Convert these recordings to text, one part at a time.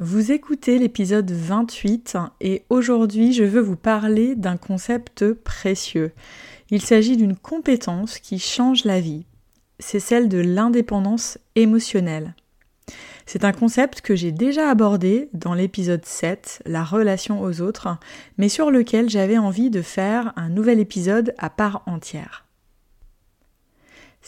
Vous écoutez l'épisode 28 et aujourd'hui je veux vous parler d'un concept précieux. Il s'agit d'une compétence qui change la vie. C'est celle de l'indépendance émotionnelle. C'est un concept que j'ai déjà abordé dans l'épisode 7, la relation aux autres, mais sur lequel j'avais envie de faire un nouvel épisode à part entière.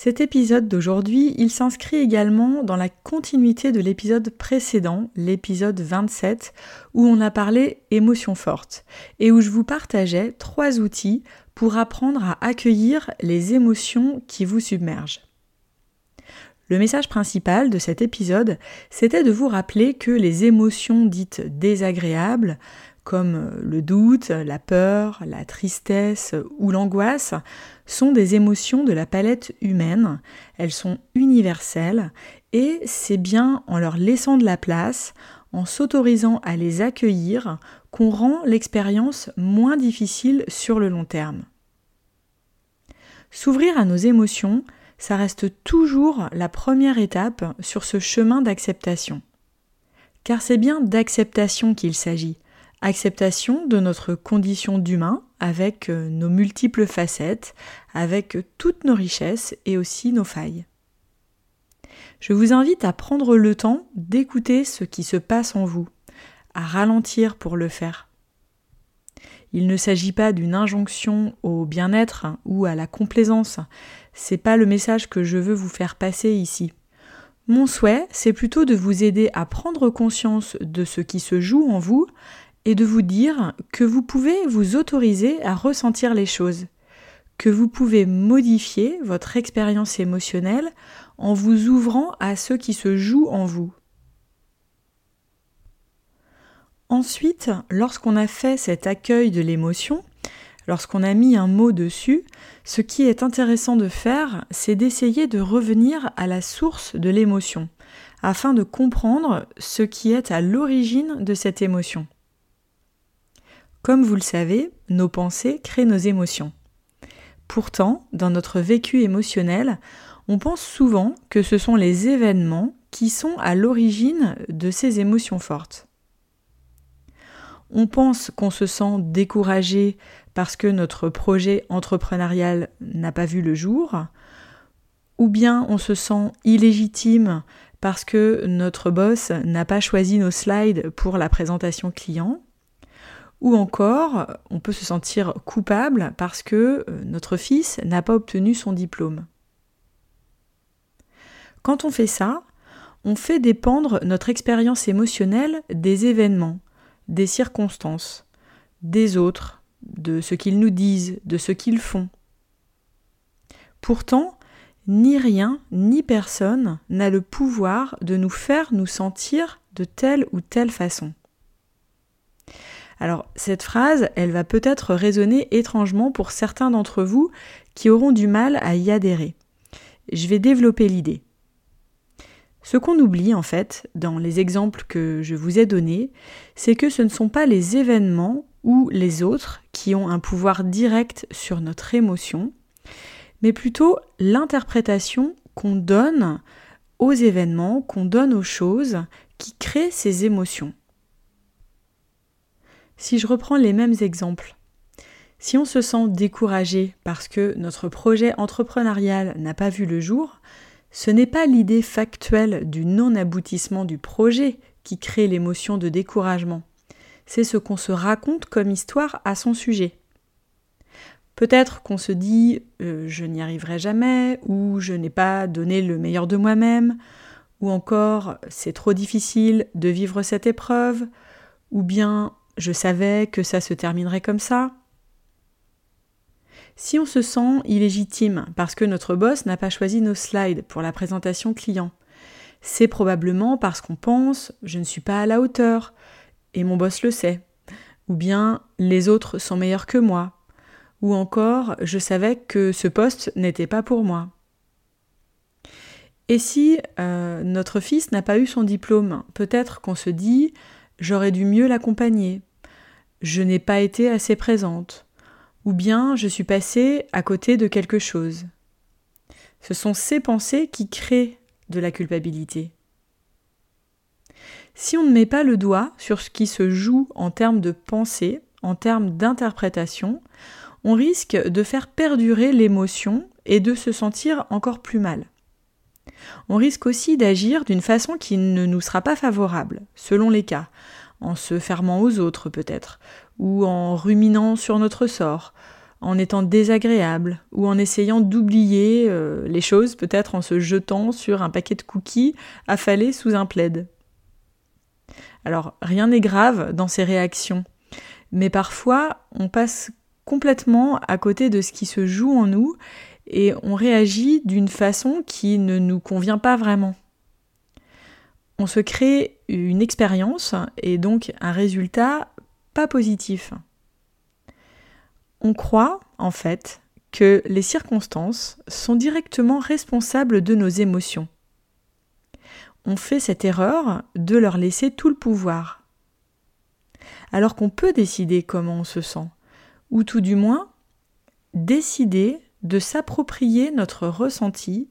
Cet épisode d'aujourd'hui, il s'inscrit également dans la continuité de l'épisode précédent, l'épisode 27, où on a parlé émotions fortes, et où je vous partageais trois outils pour apprendre à accueillir les émotions qui vous submergent. Le message principal de cet épisode, c'était de vous rappeler que les émotions dites désagréables, comme le doute, la peur, la tristesse ou l'angoisse, sont des émotions de la palette humaine, elles sont universelles, et c'est bien en leur laissant de la place, en s'autorisant à les accueillir, qu'on rend l'expérience moins difficile sur le long terme. S'ouvrir à nos émotions, ça reste toujours la première étape sur ce chemin d'acceptation. Car c'est bien d'acceptation qu'il s'agit, acceptation de notre condition d'humain avec euh, nos multiples facettes, avec toutes nos richesses et aussi nos failles. Je vous invite à prendre le temps d'écouter ce qui se passe en vous, à ralentir pour le faire. Il ne s'agit pas d'une injonction au bien-être ou à la complaisance. C'est pas le message que je veux vous faire passer ici. Mon souhait, c'est plutôt de vous aider à prendre conscience de ce qui se joue en vous et de vous dire que vous pouvez vous autoriser à ressentir les choses, que vous pouvez modifier votre expérience émotionnelle en vous ouvrant à ce qui se joue en vous. Ensuite, lorsqu'on a fait cet accueil de l'émotion, lorsqu'on a mis un mot dessus, ce qui est intéressant de faire, c'est d'essayer de revenir à la source de l'émotion, afin de comprendre ce qui est à l'origine de cette émotion. Comme vous le savez, nos pensées créent nos émotions. Pourtant, dans notre vécu émotionnel, on pense souvent que ce sont les événements qui sont à l'origine de ces émotions fortes. On pense qu'on se sent découragé parce que notre projet entrepreneurial n'a pas vu le jour, ou bien on se sent illégitime parce que notre boss n'a pas choisi nos slides pour la présentation client, ou encore, on peut se sentir coupable parce que euh, notre fils n'a pas obtenu son diplôme. Quand on fait ça, on fait dépendre notre expérience émotionnelle des événements, des circonstances, des autres, de ce qu'ils nous disent, de ce qu'ils font. Pourtant, ni rien, ni personne n'a le pouvoir de nous faire nous sentir de telle ou telle façon. Alors cette phrase, elle va peut-être résonner étrangement pour certains d'entre vous qui auront du mal à y adhérer. Je vais développer l'idée. Ce qu'on oublie en fait dans les exemples que je vous ai donnés, c'est que ce ne sont pas les événements ou les autres qui ont un pouvoir direct sur notre émotion, mais plutôt l'interprétation qu'on donne aux événements, qu'on donne aux choses qui créent ces émotions. Si je reprends les mêmes exemples, si on se sent découragé parce que notre projet entrepreneurial n'a pas vu le jour, ce n'est pas l'idée factuelle du non-aboutissement du projet qui crée l'émotion de découragement. c'est ce qu'on se raconte comme histoire à son sujet. Peut-être qu'on se dit euh, je n'y arriverai jamais, ou je n'ai pas donné le meilleur de moi-même, ou encore c'est trop difficile de vivre cette épreuve, ou bien je savais que ça se terminerait comme ça. Si on se sent illégitime parce que notre boss n'a pas choisi nos slides pour la présentation client, c'est probablement parce qu'on pense je ne suis pas à la hauteur, et mon boss le sait, ou bien les autres sont meilleurs que moi, ou encore je savais que ce poste n'était pas pour moi. Et si euh, notre fils n'a pas eu son diplôme, peut-être qu'on se dit j'aurais dû mieux l'accompagner, je n'ai pas été assez présente, ou bien je suis passée à côté de quelque chose. Ce sont ces pensées qui créent de la culpabilité. Si on ne met pas le doigt sur ce qui se joue en termes de pensée, en termes d'interprétation, on risque de faire perdurer l'émotion et de se sentir encore plus mal. On risque aussi d'agir d'une façon qui ne nous sera pas favorable, selon les cas, en se fermant aux autres peut-être, ou en ruminant sur notre sort, en étant désagréable, ou en essayant d'oublier euh, les choses, peut-être en se jetant sur un paquet de cookies affalés sous un plaid. Alors rien n'est grave dans ces réactions, mais parfois on passe complètement à côté de ce qui se joue en nous et on réagit d'une façon qui ne nous convient pas vraiment. On se crée une expérience et donc un résultat pas positif. On croit, en fait, que les circonstances sont directement responsables de nos émotions. On fait cette erreur de leur laisser tout le pouvoir. Alors qu'on peut décider comment on se sent ou tout du moins décider de s'approprier notre ressenti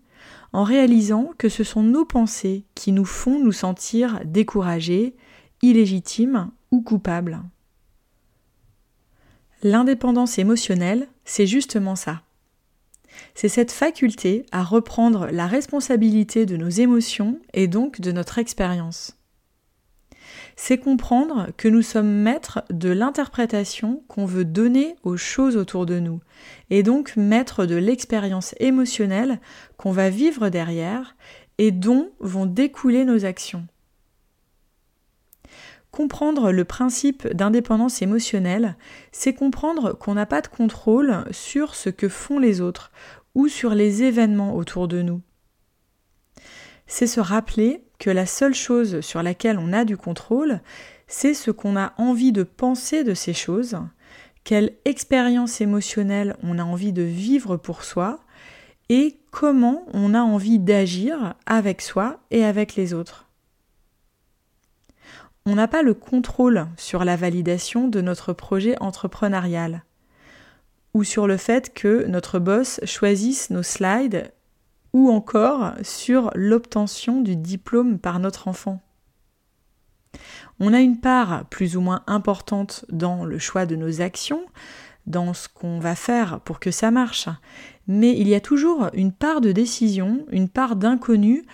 en réalisant que ce sont nos pensées qui nous font nous sentir découragés, illégitimes ou coupables. L'indépendance émotionnelle, c'est justement ça. C'est cette faculté à reprendre la responsabilité de nos émotions et donc de notre expérience c'est comprendre que nous sommes maîtres de l'interprétation qu'on veut donner aux choses autour de nous, et donc maîtres de l'expérience émotionnelle qu'on va vivre derrière et dont vont découler nos actions. Comprendre le principe d'indépendance émotionnelle, c'est comprendre qu'on n'a pas de contrôle sur ce que font les autres ou sur les événements autour de nous. C'est se rappeler que la seule chose sur laquelle on a du contrôle, c'est ce qu'on a envie de penser de ces choses, quelle expérience émotionnelle on a envie de vivre pour soi, et comment on a envie d'agir avec soi et avec les autres. On n'a pas le contrôle sur la validation de notre projet entrepreneurial, ou sur le fait que notre boss choisisse nos slides ou encore sur l'obtention du diplôme par notre enfant. On a une part plus ou moins importante dans le choix de nos actions, dans ce qu'on va faire pour que ça marche, mais il y a toujours une part de décision, une part d'inconnu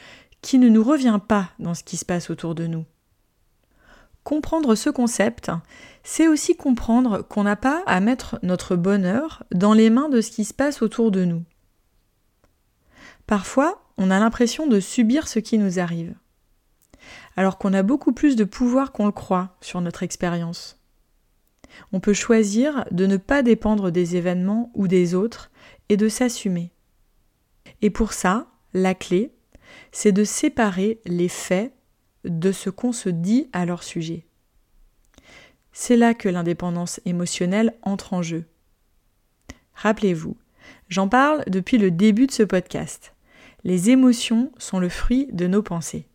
qui ne nous revient pas dans ce qui se passe autour de nous. Comprendre ce concept, c'est aussi comprendre qu'on n'a pas à mettre notre bonheur dans les mains de ce qui se passe autour de nous. Parfois, on a l'impression de subir ce qui nous arrive, alors qu'on a beaucoup plus de pouvoir qu'on le croit sur notre expérience. On peut choisir de ne pas dépendre des événements ou des autres et de s'assumer. Et pour ça, la clé, c'est de séparer les faits de ce qu'on se dit à leur sujet. C'est là que l'indépendance émotionnelle entre en jeu. Rappelez-vous, j'en parle depuis le début de ce podcast. Les émotions sont le fruit de nos pensées.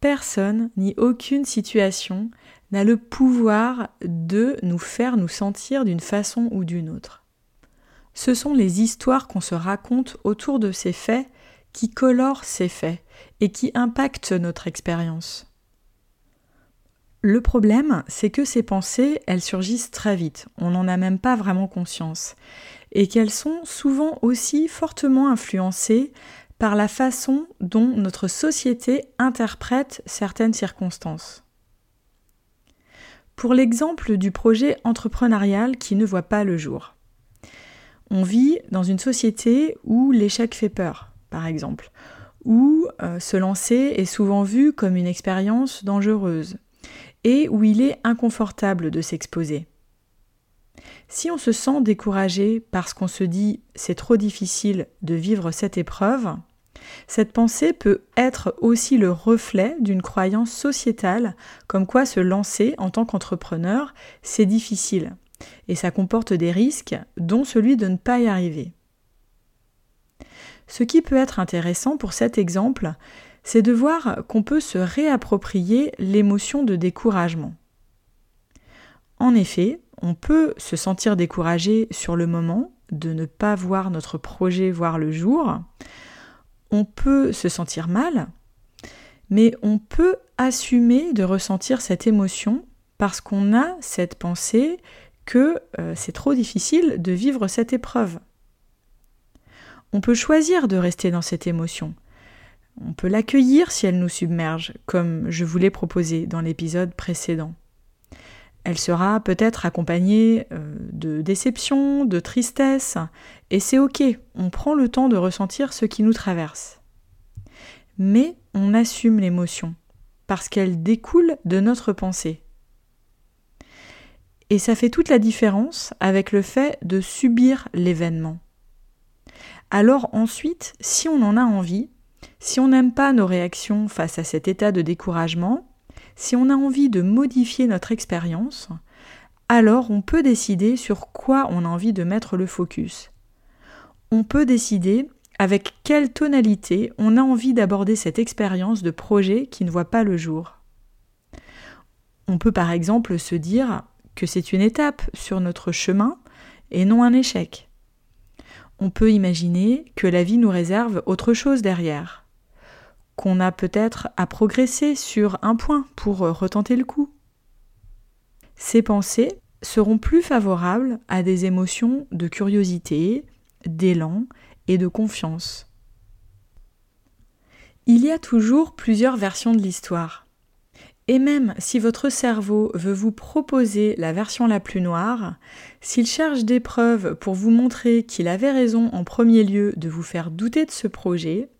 Personne ni aucune situation n'a le pouvoir de nous faire nous sentir d'une façon ou d'une autre. Ce sont les histoires qu'on se raconte autour de ces faits qui colorent ces faits et qui impactent notre expérience. Le problème, c'est que ces pensées, elles surgissent très vite, on n'en a même pas vraiment conscience, et qu'elles sont souvent aussi fortement influencées par la façon dont notre société interprète certaines circonstances. Pour l'exemple du projet entrepreneurial qui ne voit pas le jour. On vit dans une société où l'échec fait peur, par exemple, où euh, se lancer est souvent vu comme une expérience dangereuse, et où il est inconfortable de s'exposer. Si on se sent découragé parce qu'on se dit c'est trop difficile de vivre cette épreuve, cette pensée peut être aussi le reflet d'une croyance sociétale comme quoi se lancer en tant qu'entrepreneur, c'est difficile et ça comporte des risques dont celui de ne pas y arriver. Ce qui peut être intéressant pour cet exemple, c'est de voir qu'on peut se réapproprier l'émotion de découragement. En effet, on peut se sentir découragé sur le moment, de ne pas voir notre projet voir le jour, on peut se sentir mal, mais on peut assumer de ressentir cette émotion parce qu'on a cette pensée que euh, c'est trop difficile de vivre cette épreuve. On peut choisir de rester dans cette émotion. On peut l'accueillir si elle nous submerge, comme je vous l'ai proposé dans l'épisode précédent. Elle sera peut-être accompagnée euh, de déception, de tristesse, et c'est ok, on prend le temps de ressentir ce qui nous traverse. Mais on assume l'émotion, parce qu'elle découle de notre pensée. Et ça fait toute la différence avec le fait de subir l'événement. Alors ensuite, si on en a envie, si on n'aime pas nos réactions face à cet état de découragement, si on a envie de modifier notre expérience, alors on peut décider sur quoi on a envie de mettre le focus. On peut décider avec quelle tonalité on a envie d'aborder cette expérience de projet qui ne voit pas le jour. On peut par exemple se dire que c'est une étape sur notre chemin et non un échec. On peut imaginer que la vie nous réserve autre chose derrière qu'on a peut-être à progresser sur un point pour euh, retenter le coup. Ces pensées seront plus favorables à des émotions de curiosité, d'élan et de confiance. Il y a toujours plusieurs versions de l'histoire. Et même si votre cerveau veut vous proposer la version la plus noire, s'il cherche des preuves pour vous montrer qu'il avait raison en premier lieu de vous faire douter de ce projet,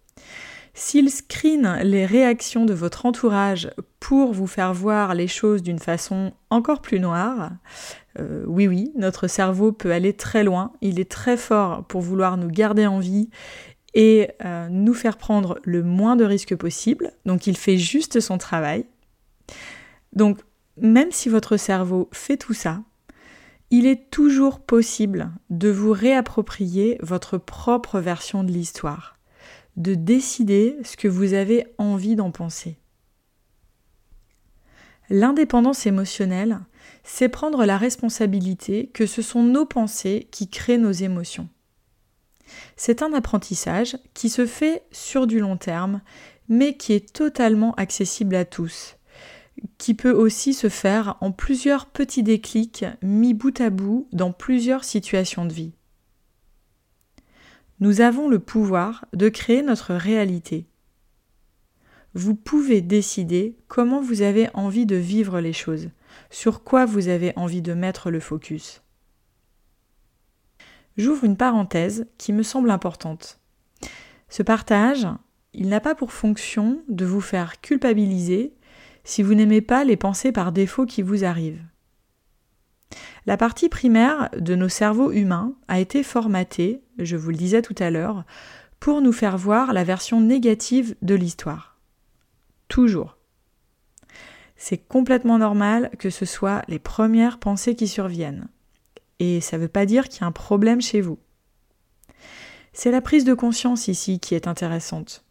s'il screen les réactions de votre entourage pour vous faire voir les choses d'une façon encore plus noire, euh, oui oui, notre cerveau peut aller très loin, il est très fort pour vouloir nous garder en vie et euh, nous faire prendre le moins de risques possible, donc il fait juste son travail. Donc même si votre cerveau fait tout ça, il est toujours possible de vous réapproprier votre propre version de l'histoire de décider ce que vous avez envie d'en penser. L'indépendance émotionnelle, c'est prendre la responsabilité que ce sont nos pensées qui créent nos émotions. C'est un apprentissage qui se fait sur du long terme, mais qui est totalement accessible à tous, qui peut aussi se faire en plusieurs petits déclics mis bout à bout dans plusieurs situations de vie. Nous avons le pouvoir de créer notre réalité. Vous pouvez décider comment vous avez envie de vivre les choses, sur quoi vous avez envie de mettre le focus. J'ouvre une parenthèse qui me semble importante. Ce partage, il n'a pas pour fonction de vous faire culpabiliser si vous n'aimez pas les pensées par défaut qui vous arrivent. La partie primaire de nos cerveaux humains a été formatée, je vous le disais tout à l'heure, pour nous faire voir la version négative de l'histoire. Toujours. C'est complètement normal que ce soit les premières pensées qui surviennent. Et ça ne veut pas dire qu'il y a un problème chez vous. C'est la prise de conscience ici qui est intéressante.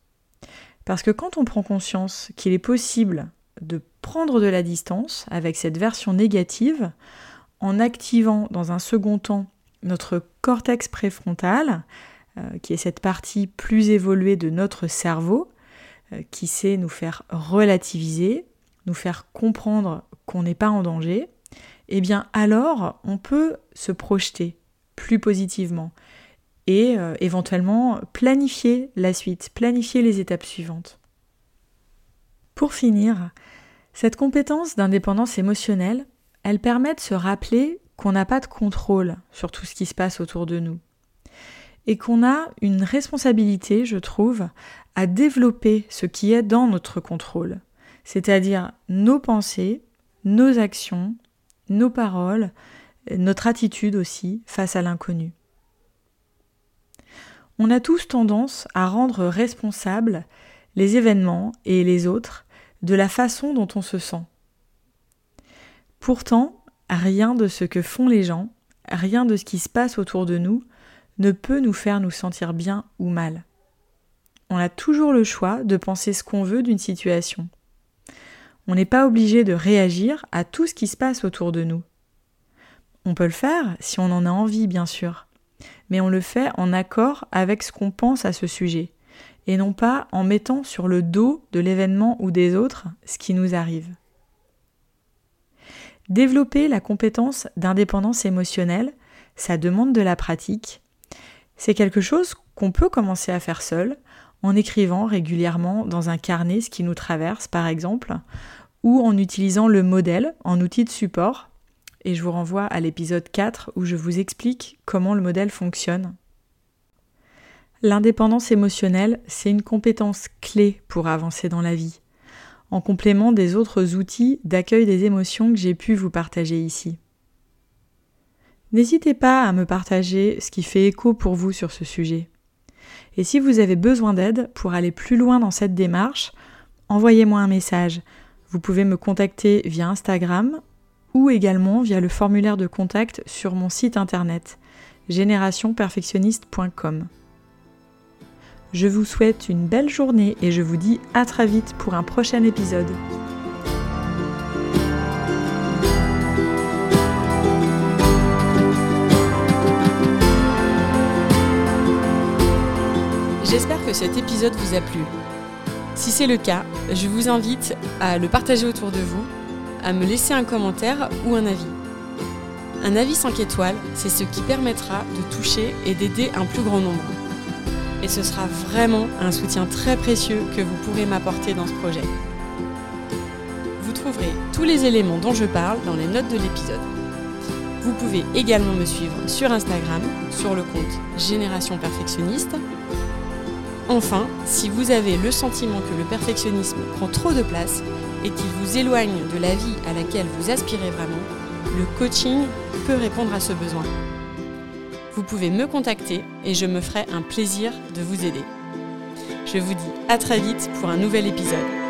Parce que quand on prend conscience qu'il est possible de prendre de la distance avec cette version négative, en activant dans un second temps notre cortex préfrontal, euh, qui est cette partie plus évoluée de notre cerveau, euh, qui sait nous faire relativiser, nous faire comprendre qu'on n'est pas en danger, eh bien alors on peut se projeter plus positivement et euh, éventuellement planifier la suite, planifier les étapes suivantes. Pour finir, cette compétence d'indépendance émotionnelle, elle permet de se rappeler qu'on n'a pas de contrôle sur tout ce qui se passe autour de nous et qu'on a une responsabilité, je trouve, à développer ce qui est dans notre contrôle, c'est-à-dire nos pensées, nos actions, nos paroles, notre attitude aussi face à l'inconnu. On a tous tendance à rendre responsables les événements et les autres de la façon dont on se sent. Pourtant, rien de ce que font les gens, rien de ce qui se passe autour de nous ne peut nous faire nous sentir bien ou mal. On a toujours le choix de penser ce qu'on veut d'une situation. On n'est pas obligé de réagir à tout ce qui se passe autour de nous. On peut le faire si on en a envie, bien sûr, mais on le fait en accord avec ce qu'on pense à ce sujet, et non pas en mettant sur le dos de l'événement ou des autres ce qui nous arrive. Développer la compétence d'indépendance émotionnelle, ça demande de la pratique. C'est quelque chose qu'on peut commencer à faire seul, en écrivant régulièrement dans un carnet ce qui nous traverse, par exemple, ou en utilisant le modèle en outil de support. Et je vous renvoie à l'épisode 4 où je vous explique comment le modèle fonctionne. L'indépendance émotionnelle, c'est une compétence clé pour avancer dans la vie, en complément des autres outils d'accueil des émotions que j'ai pu vous partager ici. N'hésitez pas à me partager ce qui fait écho pour vous sur ce sujet. Et si vous avez besoin d'aide pour aller plus loin dans cette démarche, envoyez-moi un message. Vous pouvez me contacter via Instagram ou également via le formulaire de contact sur mon site internet générationperfectionniste.com. Je vous souhaite une belle journée et je vous dis à très vite pour un prochain épisode. J'espère que cet épisode vous a plu. Si c'est le cas, je vous invite à le partager autour de vous, à me laisser un commentaire ou un avis. Un avis 5 étoiles, c'est ce qui permettra de toucher et d'aider un plus grand nombre. Et ce sera vraiment un soutien très précieux que vous pourrez m'apporter dans ce projet. Vous trouverez tous les éléments dont je parle dans les notes de l'épisode. Vous pouvez également me suivre sur Instagram, sur le compte Génération Perfectionniste, Enfin, si vous avez le sentiment que le perfectionnisme prend trop de place et qu'il vous éloigne de la vie à laquelle vous aspirez vraiment, le coaching peut répondre à ce besoin. Vous pouvez me contacter et je me ferai un plaisir de vous aider. Je vous dis à très vite pour un nouvel épisode.